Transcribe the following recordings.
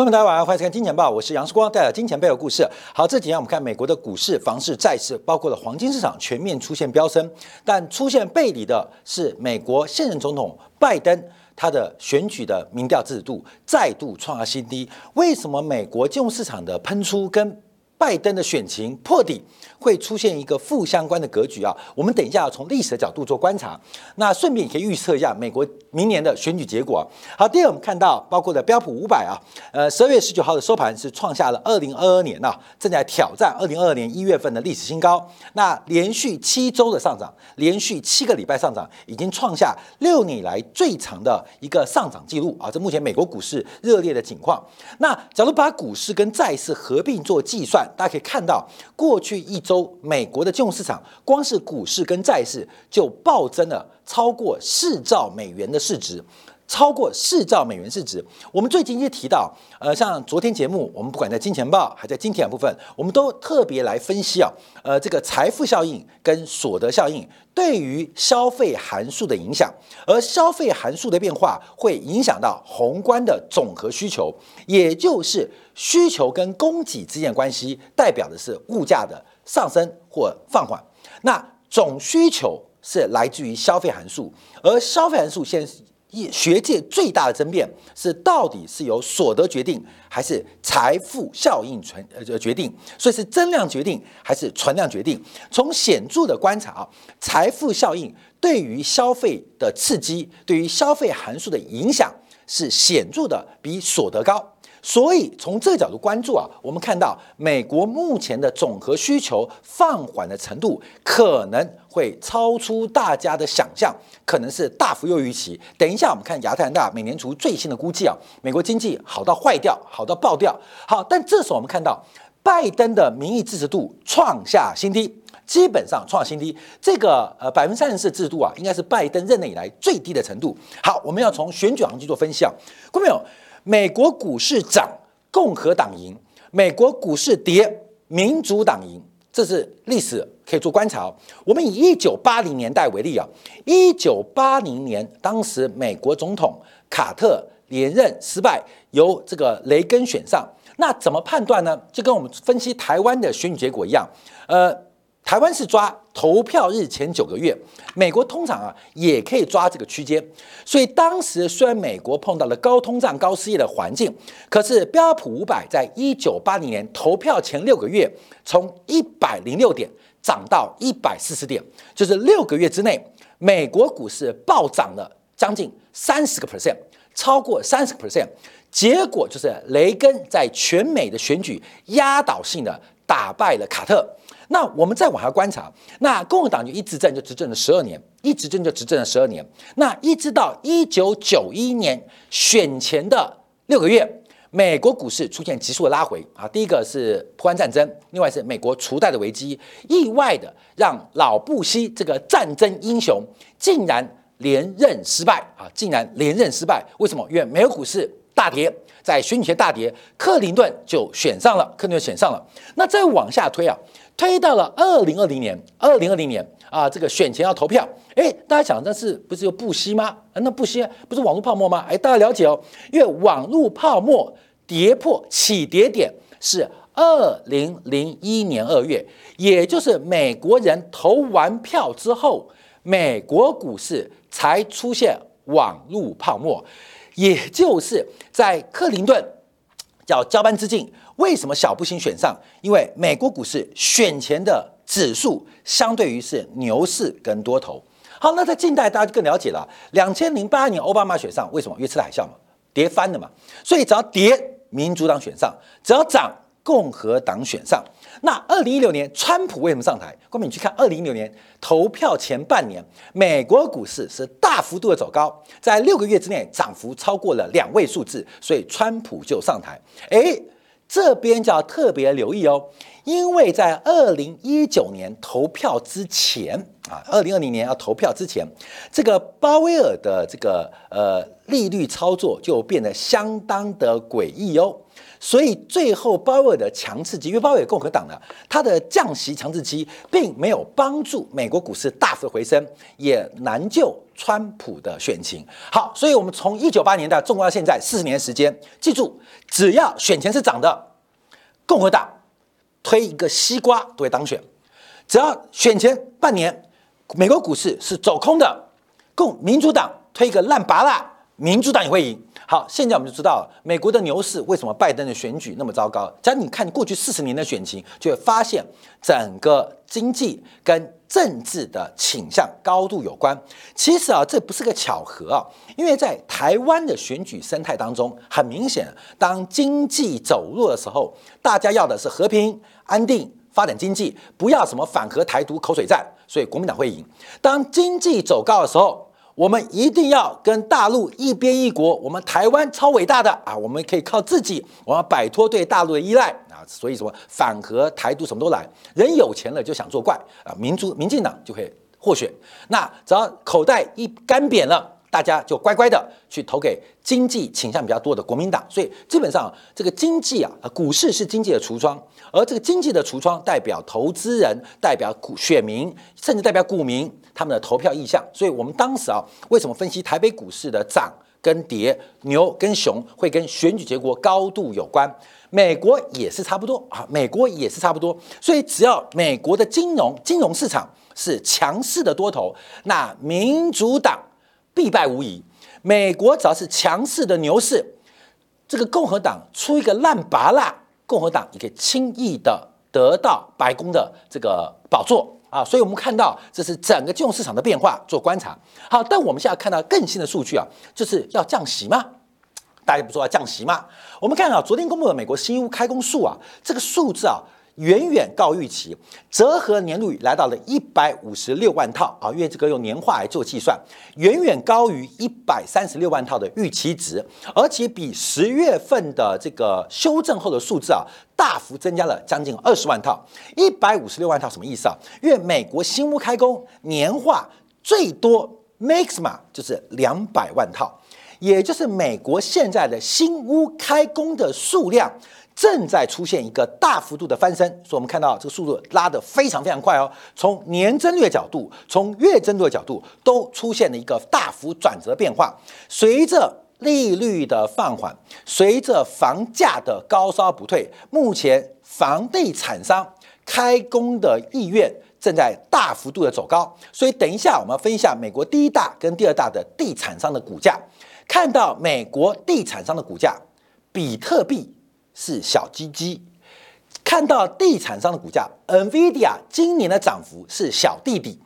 朋友们，大家晚上好，欢迎收看《金钱报》，我是杨世光，带来金钱背后故事。好，这几天我们看美国的股市、房市、债市，包括了黄金市场全面出现飙升，但出现背离的是美国现任总统拜登，他的选举的民调制度再度创下新低。为什么美国金融市场的喷出跟拜登的选情破底？会出现一个负相关的格局啊！我们等一下要从历史的角度做观察，那顺便也可以预测一下美国明年的选举结果。好，第二我们看到包括的标普五百啊，呃，十二月十九号的收盘是创下了二零二二年呐，正在挑战二零二二年一月份的历史新高。那连续七周的上涨，连续七个礼拜上涨，已经创下六年以来最长的一个上涨记录啊！这目前美国股市热烈的情况。那假如把股市跟债市合并做计算，大家可以看到过去一。周美国的金融市场，光是股市跟债市就暴增了超过四兆美元的市值，超过四兆美元市值。我们最近也提到，呃，像昨天节目，我们不管在金钱报还在金钱部分，我们都特别来分析啊，呃，这个财富效应跟所得效应对于消费函数的影响，而消费函数的变化会影响到宏观的总和需求，也就是需求跟供给之间关系，代表的是物价的。上升或放缓，那总需求是来自于消费函数，而消费函数现学界最大的争辩是，到底是由所得决定，还是财富效应存呃决定？所以是增量决定还是存量决定？从显著的观察啊，财富效应对于消费的刺激，对于消费函数的影响是显著的比所得高。所以从这个角度关注啊，我们看到美国目前的总和需求放缓的程度可能会超出大家的想象，可能是大幅优于预期。等一下我们看亚特兰大美联储最新的估计啊，美国经济好到坏掉，好到爆掉。好，但这时候我们看到拜登的民意支持度创下新低，基本上创新低。这个呃百分之三十四制度啊，应该是拜登任内以来最低的程度。好，我们要从选举行情做分析啊，各位朋友。美国股市涨，共和党赢；美国股市跌，民主党赢。这是历史可以做观察。我们以一九八零年代为例啊，一九八零年当时美国总统卡特连任失败，由这个雷根选上。那怎么判断呢？就跟我们分析台湾的选举结果一样，呃。台湾是抓投票日前九个月，美国通常啊也可以抓这个区间，所以当时虽然美国碰到了高通胀、高失业的环境，可是标普五百在一九八零年投票前六个月，从一百零六点涨到一百四十点，就是六个月之内，美国股市暴涨了将近三十个 percent，超过三十个 percent，结果就是雷根在全美的选举压倒性的打败了卡特。那我们再往下观察，那共和党就一执政就执政了十二年，一执政就执政了十二年。那一直到一九九一年选前的六个月，美国股市出现急速的拉回啊。第一个是普湾战争，另外是美国除贷的危机，意外的让老布希这个战争英雄竟然连任失败啊！竟然连任失败，为什么？因为美国股市大跌，在选举前大跌，克林顿就选上了，克林顿选上了。那再往下推啊。推到了二零二零年，二零二零年啊，这个选前要投票，哎，大家想，那是不是有布希吗？那布希不是网络泡沫吗？哎，大家了解哦，因为网络泡沫跌破起跌点是二零零一年二月，也就是美国人投完票之后，美国股市才出现网络泡沫，也就是在克林顿 叫交班之境。为什么小布行选上？因为美国股市选前的指数相对于是牛市跟多头。好，那在近代大家就更了解了。两千零八年奥巴马选上，为什么？因为吃了海啸嘛，跌翻了嘛。所以只要跌，民主党选上；只要涨，共和党选上。那二零一六年川普为什么上台？光明你去看二零一六年投票前半年，美国股市是大幅度的走高，在六个月之内涨幅超过了两位数字，所以川普就上台。诶。这边就要特别留意哦，因为在二零一九年投票之前啊，二零二零年要投票之前，这个鲍威尔的这个呃利率操作就变得相当的诡异哦。所以最后鲍威尔的强刺激，因为鲍威尔共和党呢，他的降息强刺激并没有帮助美国股市大幅回升，也难救川普的选情。好，所以我们从一九八年代纵观到现在四十年时间，记住，只要选前是涨的，共和党推一个西瓜都会当选；只要选前半年美国股市是走空的，共民主党推一个烂拔蜡，民主党也会赢。好，现在我们就知道美国的牛市为什么拜登的选举那么糟糕。假如你看过去四十年的选情，就会发现整个经济跟政治的倾向高度有关。其实啊，这不是个巧合啊，因为在台湾的选举生态当中，很明显，当经济走弱的时候，大家要的是和平、安定、发展经济，不要什么反核、台独、口水战，所以国民党会赢。当经济走高的时候，我们一定要跟大陆一边一国，我们台湾超伟大的啊！我们可以靠自己，我要摆脱对大陆的依赖啊！所以什么反核、台独什么都来，人有钱了就想作怪啊！民主、民进党就会获选，那只要口袋一干瘪了。大家就乖乖的去投给经济倾向比较多的国民党，所以基本上这个经济啊，股市是经济的橱窗，而这个经济的橱窗代表投资人、代表股选民，甚至代表股民他们的投票意向。所以我们当时啊，为什么分析台北股市的涨跟跌、牛跟熊会跟选举结果高度有关？美国也是差不多啊，美国也是差不多。所以只要美国的金融金融市场是强势的多头，那民主党。必败无疑。美国只要是强势的牛市，这个共和党出一个烂拔蜡，共和党也可以轻易的得到白宫的这个宝座啊！所以我们看到这是整个金融市场的变化做观察。好，但我们现在看到更新的数据啊，就是要降息嘛？大家不说要降息吗？我们看啊，昨天公布的美国新屋开工数啊，这个数字啊。远远高预期，折合年率来到了一百五十六万套啊，因为这个用年化来做计算，远远高于一百三十六万套的预期值，而且比十月份的这个修正后的数字啊，大幅增加了将近二十万套。一百五十六万套什么意思啊？因为美国新屋开工年化最多 maxima 就是两百万套，也就是美国现在的新屋开工的数量。正在出现一个大幅度的翻身，所以我们看到这个速度拉得非常非常快哦。从年增率角度，从月增率的角度，都出现了一个大幅转折变化。随着利率的放缓，随着房价的高烧不退，目前房地产商开工的意愿正在大幅度的走高。所以等一下我们要分一下美国第一大跟第二大的地产商的股价，看到美国地产商的股价，比特币。是小鸡鸡，看到地产商的股价，NVIDIA 今年的涨幅是小弟弟，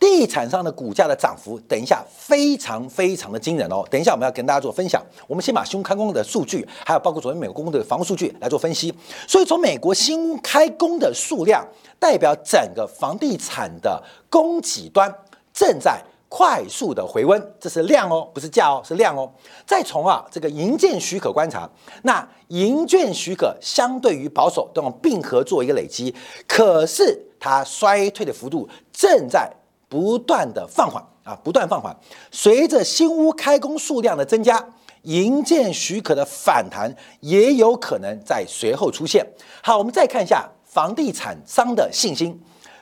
地产商的股价的涨幅，等一下非常非常的惊人哦。等一下我们要跟大家做分享，我们先把新开工的数据，还有包括昨天美国公布的房屋数据来做分析。所以从美国新开工的数量，代表整个房地产的供给端正在。快速的回温，这是量哦，不是价哦，是量哦。再从啊这个营建许可观察，那营建许可相对于保守，都用并合做一个累积，可是它衰退的幅度正在不断的放缓啊，不断放缓。随着新屋开工数量的增加，营建许可的反弹也有可能在随后出现。好，我们再看一下房地产商的信心。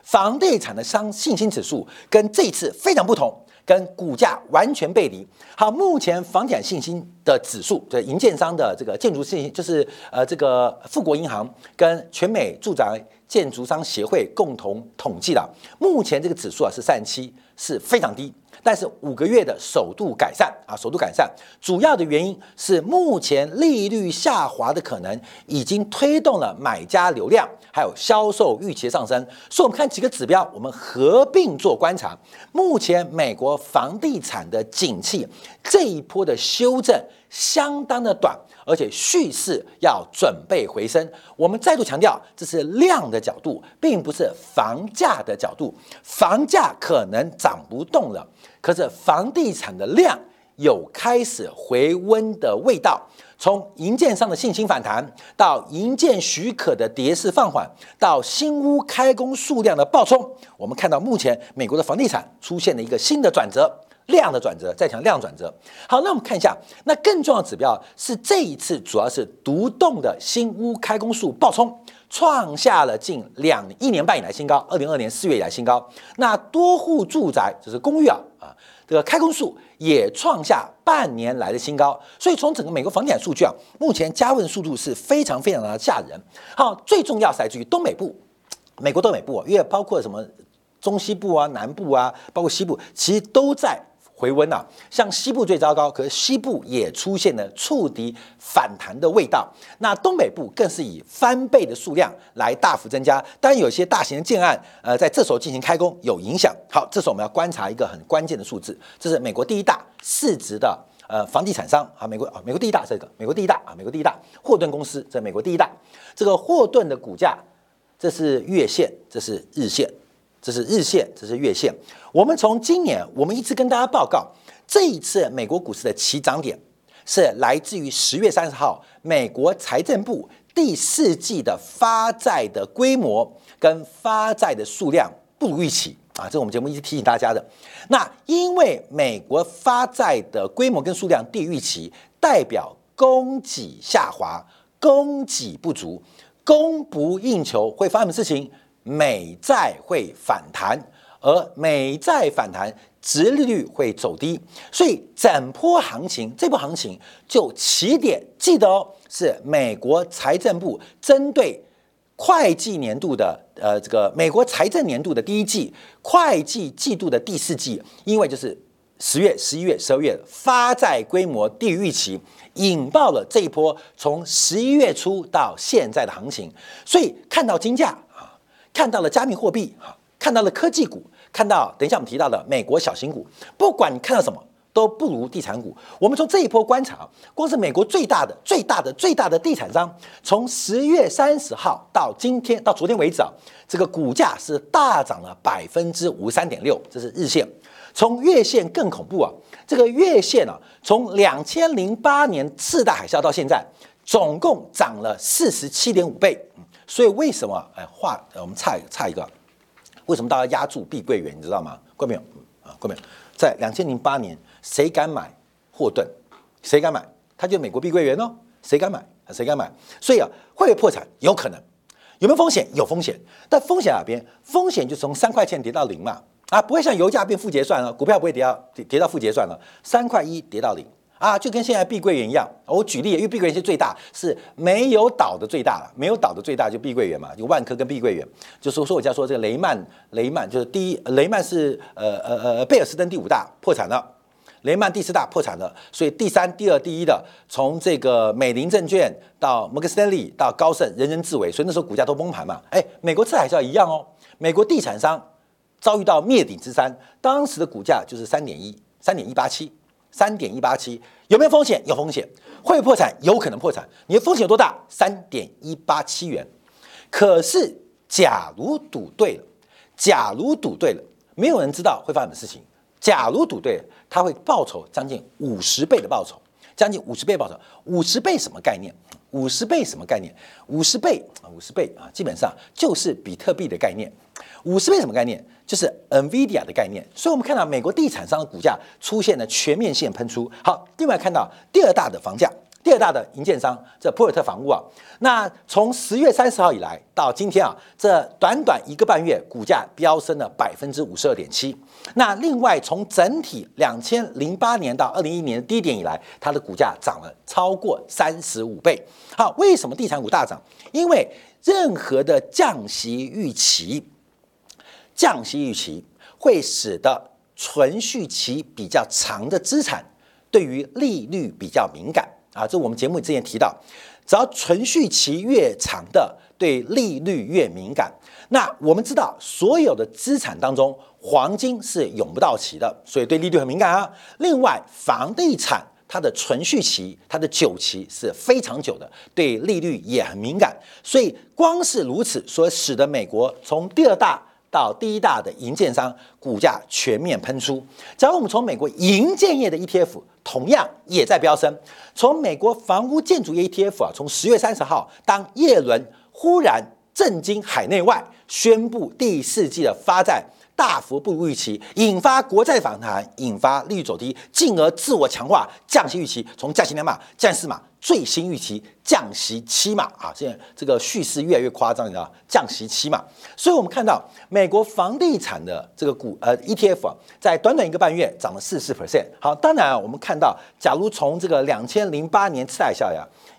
房地产的商信心指数跟这一次非常不同，跟股价完全背离。好，目前房地产信心的指数，这银建商的这个建筑信心，就是呃这个富国银行跟全美住宅建筑商协会共同统计的，目前这个指数啊是三十七，是非常低。但是五个月的首度改善啊，首度改善，主要的原因是目前利率下滑的可能已经推动了买家流量，还有销售预期上升。所以，我们看几个指标，我们合并做观察。目前美国房地产的景气这一波的修正相当的短。而且蓄势要准备回升，我们再度强调，这是量的角度，并不是房价的角度。房价可能涨不动了，可是房地产的量有开始回温的味道。从营建商的信心反弹，到营建许可的跌势放缓，到新屋开工数量的暴冲，我们看到目前美国的房地产出现了一个新的转折。量的转折，再讲量转折。好，那我们看一下，那更重要的指标是这一次主要是独栋的新屋开工数暴冲，创下了近两一年半以来新高，二零二年四月以来新高。那多户住宅就是公寓啊啊，这个开工数也创下半年来的新高。所以从整个美国房地产数据啊，目前加温速度是非常非常的吓人。好，最重要是来自于东北部，美国东北部，因为包括什么中西部啊、南部啊，包括西部，其实都在。回温呐，像西部最糟糕，可是西部也出现了触底反弹的味道。那东北部更是以翻倍的数量来大幅增加。当然，有些大型的建案，呃，在这时候进行开工有影响。好，这时候我们要观察一个很关键的数字，这是美国第一大市值的呃房地产商啊，美国啊，美国第一大这个，美国第一大啊，美国第一大霍顿公司，在美国第一大。这个霍顿的股价，这是月线，这是日线。这是日线，这是月线。我们从今年，我们一直跟大家报告，这一次美国股市的起涨点是来自于十月三十号，美国财政部第四季的发债的规模跟发债的数量不如预期啊！这是我们节目一直提醒大家的。那因为美国发债的规模跟数量低于预期，代表供给下滑，供给不足，供不应求，会发生什么事情？美债会反弹，而美债反弹，殖利率会走低，所以整波行情，这波行情就起点，记得哦，是美国财政部针对会计年度的，呃，这个美国财政年度的第一季，会计季度的第四季，因为就是十月、十一月、十二月发债规模低于预期，引爆了这一波从十一月初到现在的行情，所以看到金价。看到了加密货币哈，看到了科技股，看到等一下我们提到的美国小型股，不管你看到什么，都不如地产股。我们从这一波观察，光是美国最大的、最大的、最大的地产商，从十月三十号到今天到昨天为止啊，这个股价是大涨了百分之五十三点六，这是日线。从月线更恐怖啊，这个月线啊，从两千零八年次大海啸到现在，总共涨了四十七点五倍。所以为什么哎话我们差差一个，为什么大家压住碧桂园？你知道吗？过没有啊？过没有？在两千零八年，谁敢买霍顿？谁敢买？他就美国碧桂园哦，谁敢买？谁敢买？所以啊，会不会破产？有可能。有没有风险？有风险。但风险哪边？风险就从三块钱跌到零嘛。啊，不会像油价变负结算了，股票不会跌到跌跌到负结算了，三块一跌到零。啊，就跟现在碧桂园一样，我举例，因为碧桂园是最大，是没有倒的最大了，没有倒的最大就碧桂园嘛，有万科跟碧桂园，就说说我家说这个雷曼，雷曼就是第一，雷曼是呃呃呃贝尔斯登第五大破产了，雷曼第四大破产了，所以第三、第二、第一的从这个美林证券到摩根斯丹利到高盛，人人自危，所以那时候股价都崩盘嘛。哎，美国次海啸一样哦，美国地产商遭遇到灭顶之灾，当时的股价就是三点一，三点一八七。三点一八七有没有风险？有风险，会破产，有可能破产。你的风险有多大？三点一八七元。可是，假如赌对了，假如赌对了，没有人知道会发生什么事情。假如赌对了，他会报酬将近五十倍的报酬，将近五十倍报酬。五十倍什么概念？五十倍什么概念？五十倍啊，五十倍啊，基本上就是比特币的概念。五十倍什么概念？就是 Nvidia 的概念。所以，我们看到美国地产商的股价出现了全面性喷出。好，另外看到第二大的房价，第二大的营建商这普尔特房屋啊，那从十月三十号以来到今天啊，这短短一个半月，股价飙升了百分之五十二点七。那另外从整体两千零八年到二零一一年低点以来，它的股价涨了超过三十五倍。好，为什么地产股大涨？因为任何的降息预期。降息预期会使得存续期比较长的资产对于利率比较敏感啊，这我们节目之前提到，只要存续期越长的对利率越敏感。那我们知道所有的资产当中，黄金是永不到期的，所以对利率很敏感啊。另外，房地产它的存续期、它的久期是非常久的，对利率也很敏感。所以光是如此，所使得美国从第二大到第一大的银建商，股价全面喷出。假如我们从美国银建业的 ETF，同样也在飙升。从美国房屋建筑业 ETF 啊，从十月三十号，当叶伦忽然震惊海内外，宣布第四季的发债。大幅不如预期，引发国债反弹，引发利率走低，进而自我强化降息预期，从降息两码降四码，最新预期降息七码啊！现在这个叙事越来越夸张，你知道降息七码，所以我们看到美国房地产的这个股呃 ETF 啊，在短短一个半月涨了四十 percent。好，当然啊，我们看到，假如从这个两千零八年次贷效应。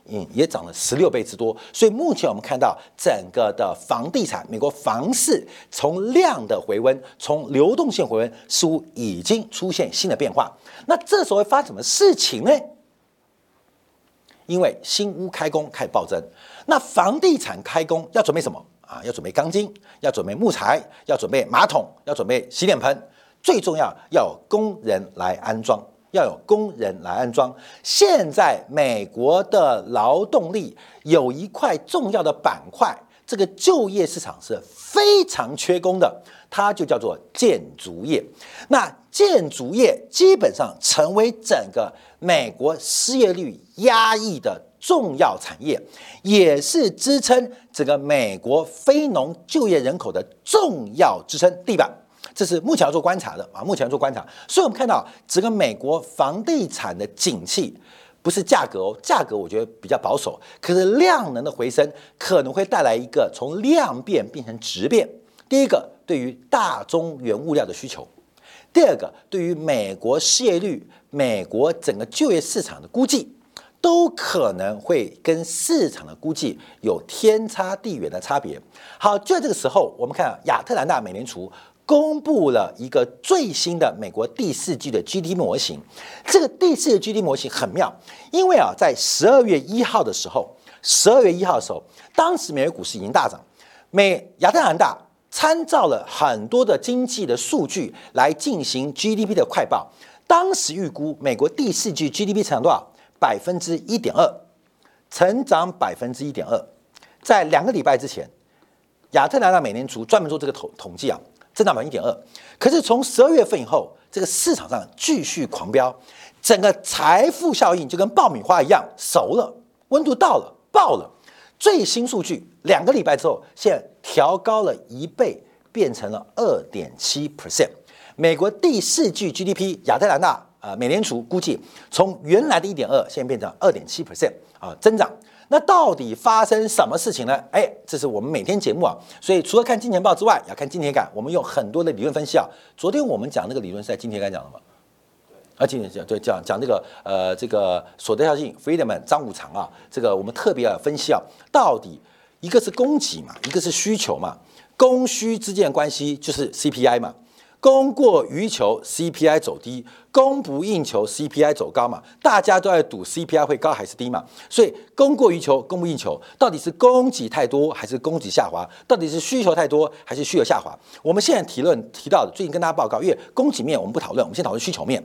嗯，也涨了十六倍之多，所以目前我们看到整个的房地产，美国房市从量的回温，从流动性回温，似乎已经出现新的变化。那这时候会发什么事情呢？因为新屋开工开始暴增，那房地产开工要准备什么啊？要准备钢筋，要准备木材，要准备马桶，要准备洗脸盆，最重要要工人来安装。要有工人来安装。现在美国的劳动力有一块重要的板块，这个就业市场是非常缺工的，它就叫做建筑业。那建筑业基本上成为整个美国失业率压抑的重要产业，也是支撑整个美国非农就业人口的重要支撑地板。这是目前要做观察的啊，目前要做观察，所以我们看到整个美国房地产的景气不是价格哦，价格我觉得比较保守，可是量能的回升可能会带来一个从量变变成质变。第一个，对于大宗原物料的需求；第二个，对于美国失业率、美国整个就业市场的估计，都可能会跟市场的估计有天差地远的差别。好，就在这个时候，我们看亚特兰大美联储。公布了一个最新的美国第四季的 GDP 模型。这个第四季 GDP 模型很妙，因为啊，在十二月一号的时候，十二月一号的时候，当时美国股市已经大涨。美亚特兰大参照了很多的经济的数据来进行 GDP 的快报。当时预估美国第四季 GDP 成长多少？百分之一点二，成长百分之一点二。在两个礼拜之前，亚特兰大美联储专门做这个统统计啊。增长百分之一点二，可是从十二月份以后，这个市场上继续狂飙，整个财富效应就跟爆米花一样熟了，温度到了爆了。最新数据两个礼拜之后，现在调高了一倍，变成了二点七 percent。美国第四季 GDP，亚特兰大啊，美联储估计从原来的一点二，现在变成二点七 percent 啊，增长。那到底发生什么事情呢？哎，这是我们每天节目啊，所以除了看金钱报之外，要看金铁杆。我们用很多的理论分析啊。昨天我们讲那个理论是在金铁杆讲的嘛？啊，今天讲对讲讲这个呃这个所得效应，Friedman 张五常啊，这个我们特别要分析啊，到底一个是供给嘛，一个是需求嘛，供需之间的关系就是 CPI 嘛。供过于求，CPI 走低；供不应求，CPI 走高嘛。大家都在赌 CPI 会高还是低嘛。所以供过于求，供不应求，到底是供给太多还是供给下滑？到底是需求太多还是需求下滑？我们现在提论提到的，最近跟大家报告，因为供给面我们不讨论，我们先讨论需求面。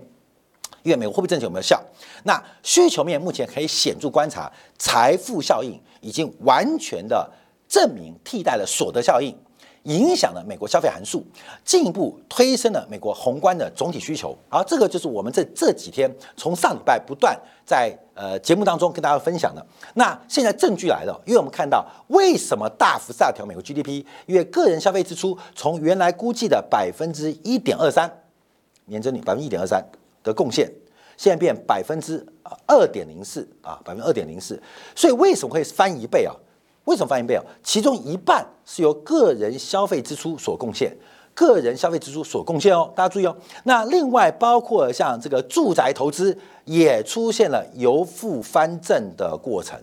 因为美国货币政策有没有效？那需求面目前可以显著观察，财富效应已经完全的证明替代了所得效应。影响了美国消费函数，进一步推升了美国宏观的总体需求。而这个就是我们这这几天从上礼拜不断在呃节目当中跟大家分享的。那现在证据来了，因为我们看到为什么大幅下调美国 GDP？因为个人消费支出从原来估计的百分之一点二三年增率百分之一点二三的贡献，现在变百分之二点零四啊，百分之二点零四。所以为什么会翻一倍啊？为什么翻一倍啊？其中一半是由个人消费支出所贡献，个人消费支出所贡献哦，大家注意哦。那另外包括像这个住宅投资也出现了由负翻正的过程，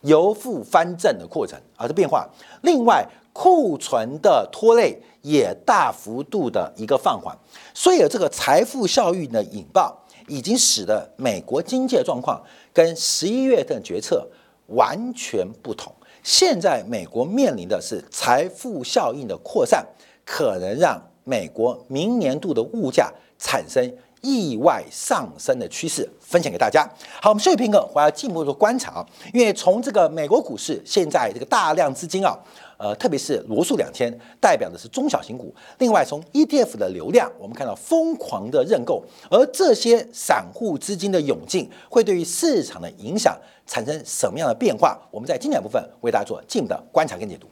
由负翻正的过程啊，这变化。另外库存的拖累也大幅度的一个放缓，所以这个财富效应的引爆，已经使得美国经济的状况跟十一月份决策完全不同。现在美国面临的是财富效应的扩散，可能让美国明年度的物价产生意外上升的趋势，分享给大家。好，我们休息片刻，我要进一步的观察啊，因为从这个美国股市现在这个大量资金啊，呃，特别是罗素两千代表的是中小型股。另外，从 ETF 的流量，我们看到疯狂的认购，而这些散户资金的涌进，会对于市场的影响产生什么样的变化？我们在精简部分为大家做进一步的观察跟解读。